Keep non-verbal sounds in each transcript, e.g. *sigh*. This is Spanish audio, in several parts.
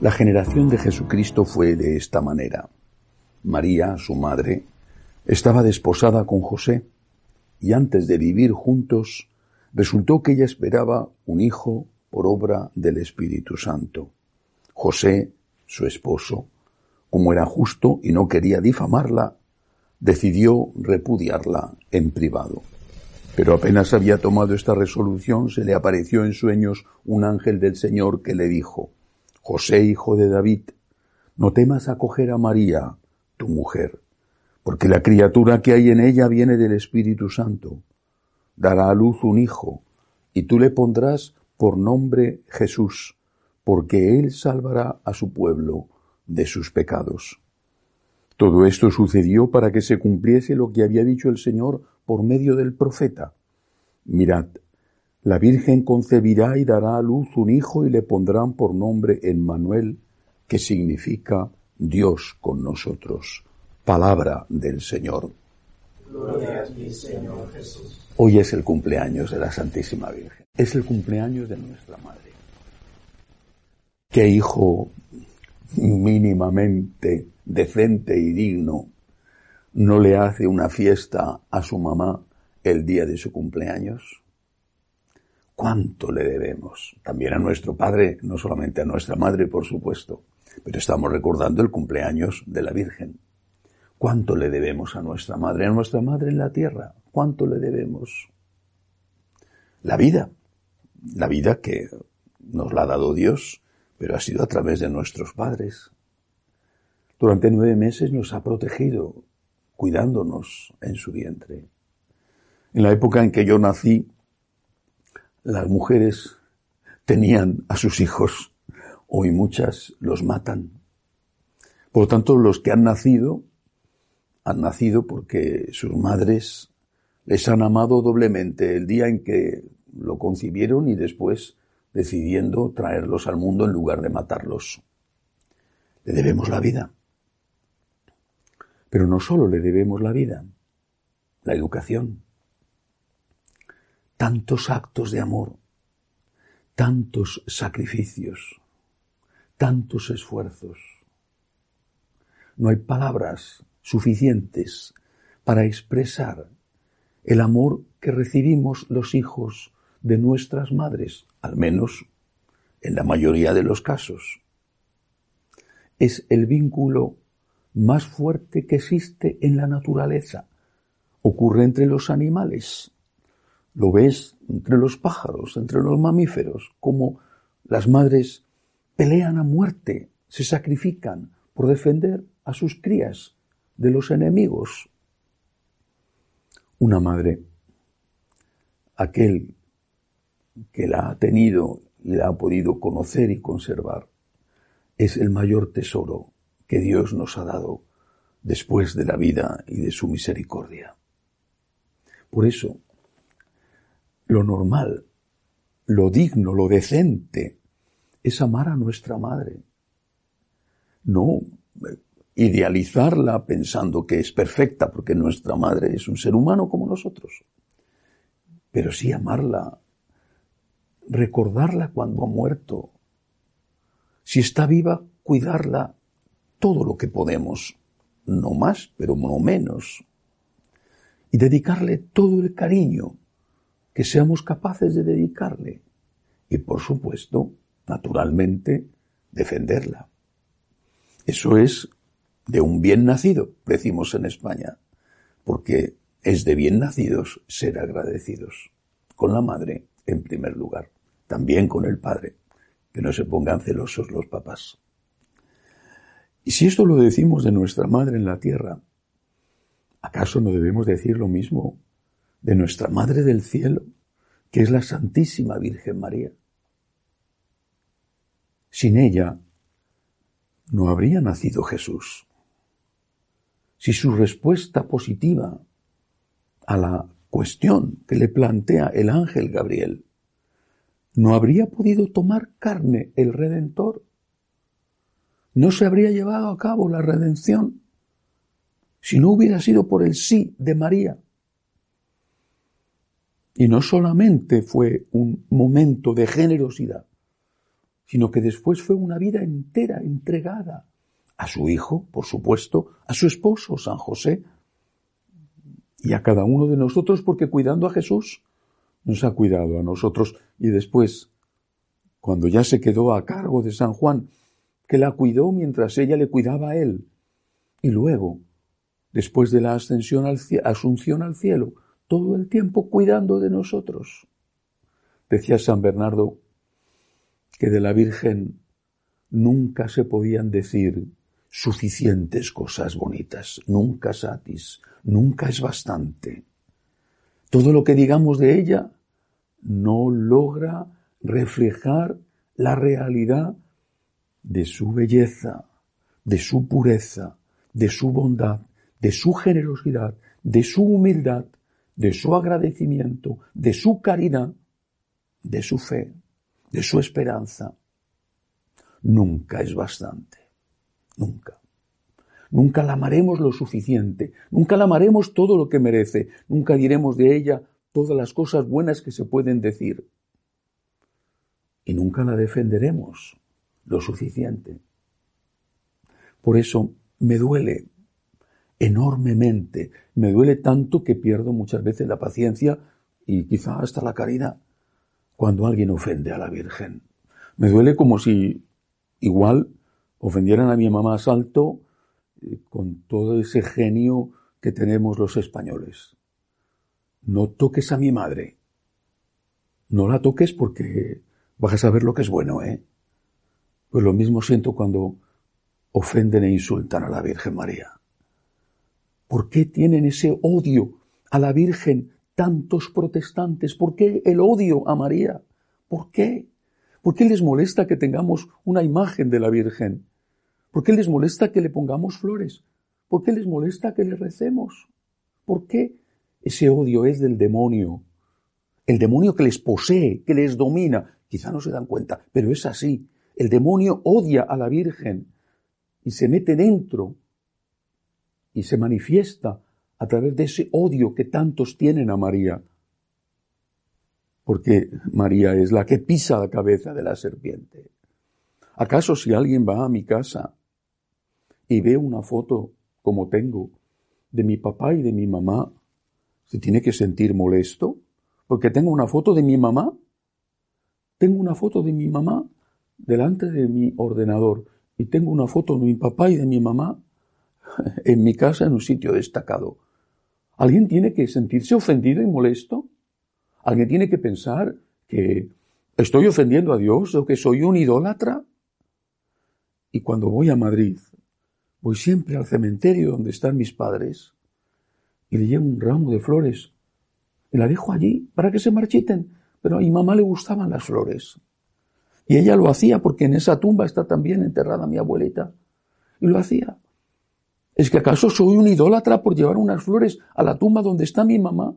La generación de Jesucristo fue de esta manera. María, su madre, estaba desposada con José y antes de vivir juntos resultó que ella esperaba un hijo por obra del Espíritu Santo. José, su esposo, como era justo y no quería difamarla, decidió repudiarla en privado. Pero apenas había tomado esta resolución, se le apareció en sueños un ángel del Señor que le dijo, José, hijo de David, no temas acoger a María, tu mujer, porque la criatura que hay en ella viene del Espíritu Santo. Dará a luz un hijo, y tú le pondrás por nombre Jesús, porque él salvará a su pueblo de sus pecados. Todo esto sucedió para que se cumpliese lo que había dicho el Señor por medio del profeta. Mirad, la Virgen concebirá y dará a luz un hijo y le pondrán por nombre Emmanuel, que significa Dios con nosotros. Palabra del Señor. Gloria a ti, Señor Jesús. Hoy es el cumpleaños de la Santísima Virgen. Es el cumpleaños de nuestra Madre. ¿Qué hijo mínimamente decente y digno no le hace una fiesta a su mamá el día de su cumpleaños? ¿Cuánto le debemos? También a nuestro padre, no solamente a nuestra madre, por supuesto, pero estamos recordando el cumpleaños de la Virgen. ¿Cuánto le debemos a nuestra madre, a nuestra madre en la tierra? ¿Cuánto le debemos? La vida, la vida que nos la ha dado Dios, pero ha sido a través de nuestros padres. Durante nueve meses nos ha protegido, cuidándonos en su vientre. En la época en que yo nací, las mujeres tenían a sus hijos, hoy muchas los matan. Por lo tanto, los que han nacido, han nacido porque sus madres les han amado doblemente el día en que lo concibieron y después decidiendo traerlos al mundo en lugar de matarlos. Le debemos la vida. Pero no solo le debemos la vida, la educación. Tantos actos de amor, tantos sacrificios, tantos esfuerzos. No hay palabras suficientes para expresar el amor que recibimos los hijos de nuestras madres, al menos en la mayoría de los casos. Es el vínculo más fuerte que existe en la naturaleza. Ocurre entre los animales. Lo ves entre los pájaros, entre los mamíferos, como las madres pelean a muerte, se sacrifican por defender a sus crías de los enemigos. Una madre, aquel que la ha tenido y la ha podido conocer y conservar, es el mayor tesoro que Dios nos ha dado después de la vida y de su misericordia. Por eso, lo normal, lo digno, lo decente, es amar a nuestra madre. No idealizarla pensando que es perfecta, porque nuestra madre es un ser humano como nosotros. Pero sí amarla recordarla cuando ha muerto. Si está viva, cuidarla todo lo que podemos, no más, pero no menos. Y dedicarle todo el cariño que seamos capaces de dedicarle. Y por supuesto, naturalmente, defenderla. Eso es de un bien nacido, decimos en España, porque es de bien nacidos ser agradecidos con la madre en primer lugar también con el padre, que no se pongan celosos los papás. Y si esto lo decimos de nuestra madre en la tierra, ¿acaso no debemos decir lo mismo de nuestra madre del cielo, que es la Santísima Virgen María? Sin ella no habría nacido Jesús. Si su respuesta positiva a la cuestión que le plantea el ángel Gabriel no habría podido tomar carne el Redentor. No se habría llevado a cabo la redención si no hubiera sido por el sí de María. Y no solamente fue un momento de generosidad, sino que después fue una vida entera entregada a su hijo, por supuesto, a su esposo, San José, y a cada uno de nosotros, porque cuidando a Jesús, nos ha cuidado a nosotros. Y después, cuando ya se quedó a cargo de San Juan, que la cuidó mientras ella le cuidaba a él. Y luego, después de la ascensión al asunción al cielo, todo el tiempo cuidando de nosotros. Decía San Bernardo que de la Virgen nunca se podían decir suficientes cosas bonitas, nunca satis, nunca es bastante. Todo lo que digamos de ella no logra reflejar la realidad de su belleza, de su pureza, de su bondad, de su generosidad, de su humildad, de su agradecimiento, de su caridad, de su fe, de su esperanza. Nunca es bastante. Nunca. Nunca la amaremos lo suficiente, nunca la amaremos todo lo que merece, nunca diremos de ella todas las cosas buenas que se pueden decir. Y nunca la defenderemos lo suficiente. Por eso me duele enormemente, me duele tanto que pierdo muchas veces la paciencia y quizá hasta la caridad cuando alguien ofende a la Virgen. Me duele como si igual ofendieran a mi mamá Salto eh, con todo ese genio que tenemos los españoles. No toques a mi madre. No la toques porque vas a saber lo que es bueno, ¿eh? Pues lo mismo siento cuando ofenden e insultan a la Virgen María. ¿Por qué tienen ese odio a la Virgen tantos protestantes? ¿Por qué el odio a María? ¿Por qué? ¿Por qué les molesta que tengamos una imagen de la Virgen? ¿Por qué les molesta que le pongamos flores? ¿Por qué les molesta que le recemos? ¿Por qué? Ese odio es del demonio. El demonio que les posee, que les domina. Quizá no se dan cuenta, pero es así. El demonio odia a la Virgen y se mete dentro y se manifiesta a través de ese odio que tantos tienen a María. Porque María es la que pisa la cabeza de la serpiente. ¿Acaso si alguien va a mi casa y ve una foto como tengo de mi papá y de mi mamá, se tiene que sentir molesto? Porque tengo una foto de mi mamá. Tengo una foto de mi mamá delante de mi ordenador y tengo una foto de mi papá y de mi mamá *laughs* en mi casa en un sitio destacado. ¿Alguien tiene que sentirse ofendido y molesto? ¿Alguien tiene que pensar que estoy ofendiendo a Dios o que soy un idólatra? Y cuando voy a Madrid, voy siempre al cementerio donde están mis padres y le llevo un ramo de flores y la dejo allí para que se marchiten. Pero a mi mamá le gustaban las flores. Y ella lo hacía porque en esa tumba está también enterrada mi abuelita. Y lo hacía. ¿Es que acaso soy un idólatra por llevar unas flores a la tumba donde está mi mamá?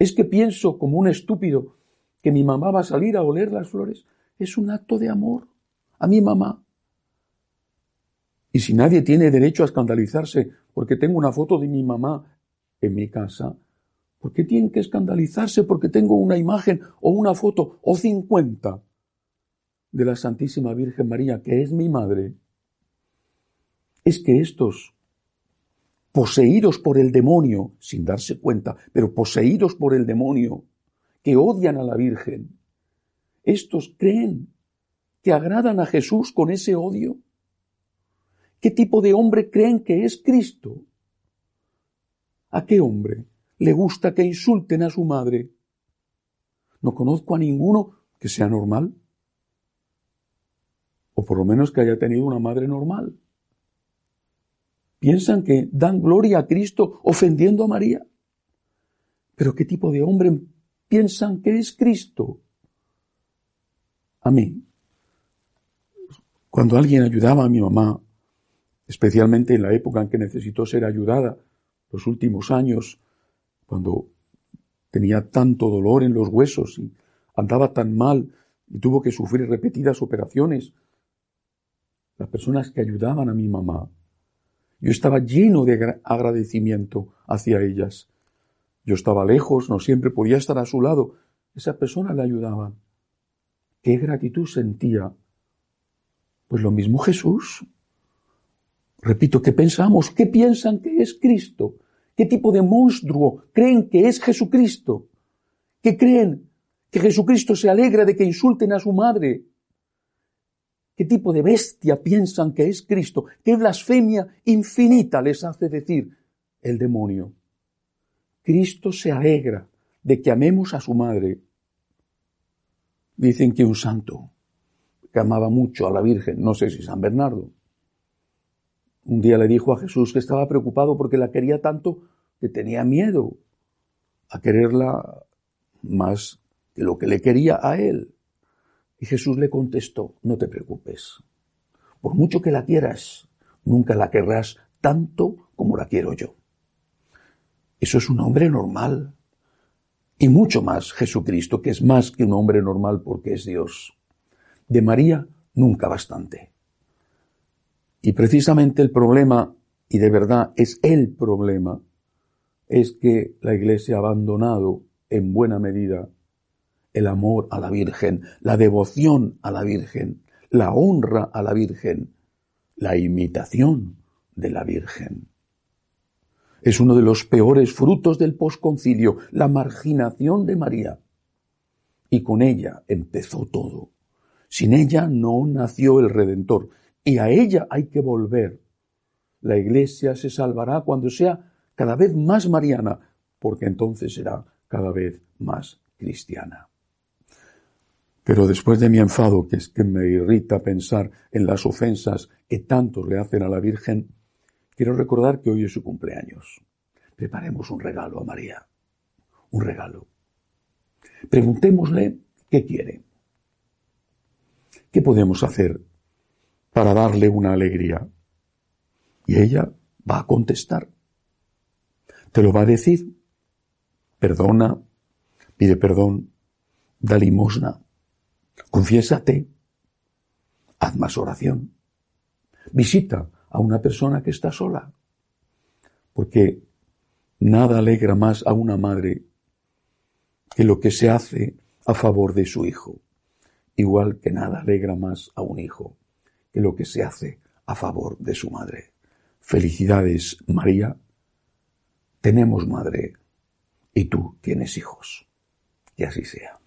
¿Es que pienso como un estúpido que mi mamá va a salir a oler las flores? Es un acto de amor a mi mamá. Y si nadie tiene derecho a escandalizarse porque tengo una foto de mi mamá en mi casa, ¿por qué tienen que escandalizarse porque tengo una imagen o una foto o cincuenta de la Santísima Virgen María, que es mi madre, es que estos, poseídos por el demonio, sin darse cuenta, pero poseídos por el demonio, que odian a la Virgen, estos creen que agradan a Jesús con ese odio. ¿Qué tipo de hombre creen que es Cristo? ¿A qué hombre le gusta que insulten a su madre? No conozco a ninguno que sea normal o por lo menos que haya tenido una madre normal. Piensan que dan gloria a Cristo ofendiendo a María. Pero ¿qué tipo de hombre piensan que es Cristo? A mí, cuando alguien ayudaba a mi mamá, especialmente en la época en que necesitó ser ayudada, los últimos años, cuando tenía tanto dolor en los huesos y andaba tan mal y tuvo que sufrir repetidas operaciones las personas que ayudaban a mi mamá. Yo estaba lleno de agradecimiento hacia ellas. Yo estaba lejos, no siempre podía estar a su lado. Esas personas le ayudaban. Qué gratitud sentía Pues lo mismo Jesús. Repito, ¿qué pensamos? ¿Qué piensan que es Cristo? ¿Qué tipo de monstruo creen que es Jesucristo? ¿Qué creen que Jesucristo se alegra de que insulten a su madre? ¿Qué tipo de bestia piensan que es Cristo? ¿Qué blasfemia infinita les hace decir el demonio? Cristo se alegra de que amemos a su madre. Dicen que un santo que amaba mucho a la Virgen, no sé si San Bernardo, un día le dijo a Jesús que estaba preocupado porque la quería tanto que tenía miedo a quererla más que lo que le quería a él. Y Jesús le contestó, no te preocupes. Por mucho que la quieras, nunca la querrás tanto como la quiero yo. Eso es un hombre normal. Y mucho más Jesucristo, que es más que un hombre normal porque es Dios. De María, nunca bastante. Y precisamente el problema, y de verdad es el problema, es que la Iglesia ha abandonado en buena medida el amor a la Virgen, la devoción a la Virgen, la honra a la Virgen, la imitación de la Virgen. Es uno de los peores frutos del posconcilio, la marginación de María. Y con ella empezó todo. Sin ella no nació el Redentor y a ella hay que volver. La iglesia se salvará cuando sea cada vez más mariana, porque entonces será cada vez más cristiana. Pero después de mi enfado, que es que me irrita pensar en las ofensas que tantos le hacen a la Virgen, quiero recordar que hoy es su cumpleaños. Preparemos un regalo a María. Un regalo. Preguntémosle qué quiere. ¿Qué podemos hacer para darle una alegría. Y ella va a contestar. Te lo va a decir. Perdona, pide perdón, da limosna, confiésate, haz más oración, visita a una persona que está sola, porque nada alegra más a una madre que lo que se hace a favor de su hijo, igual que nada alegra más a un hijo que lo que se hace a favor de su madre. Felicidades, María. Tenemos madre y tú tienes hijos. Y así sea.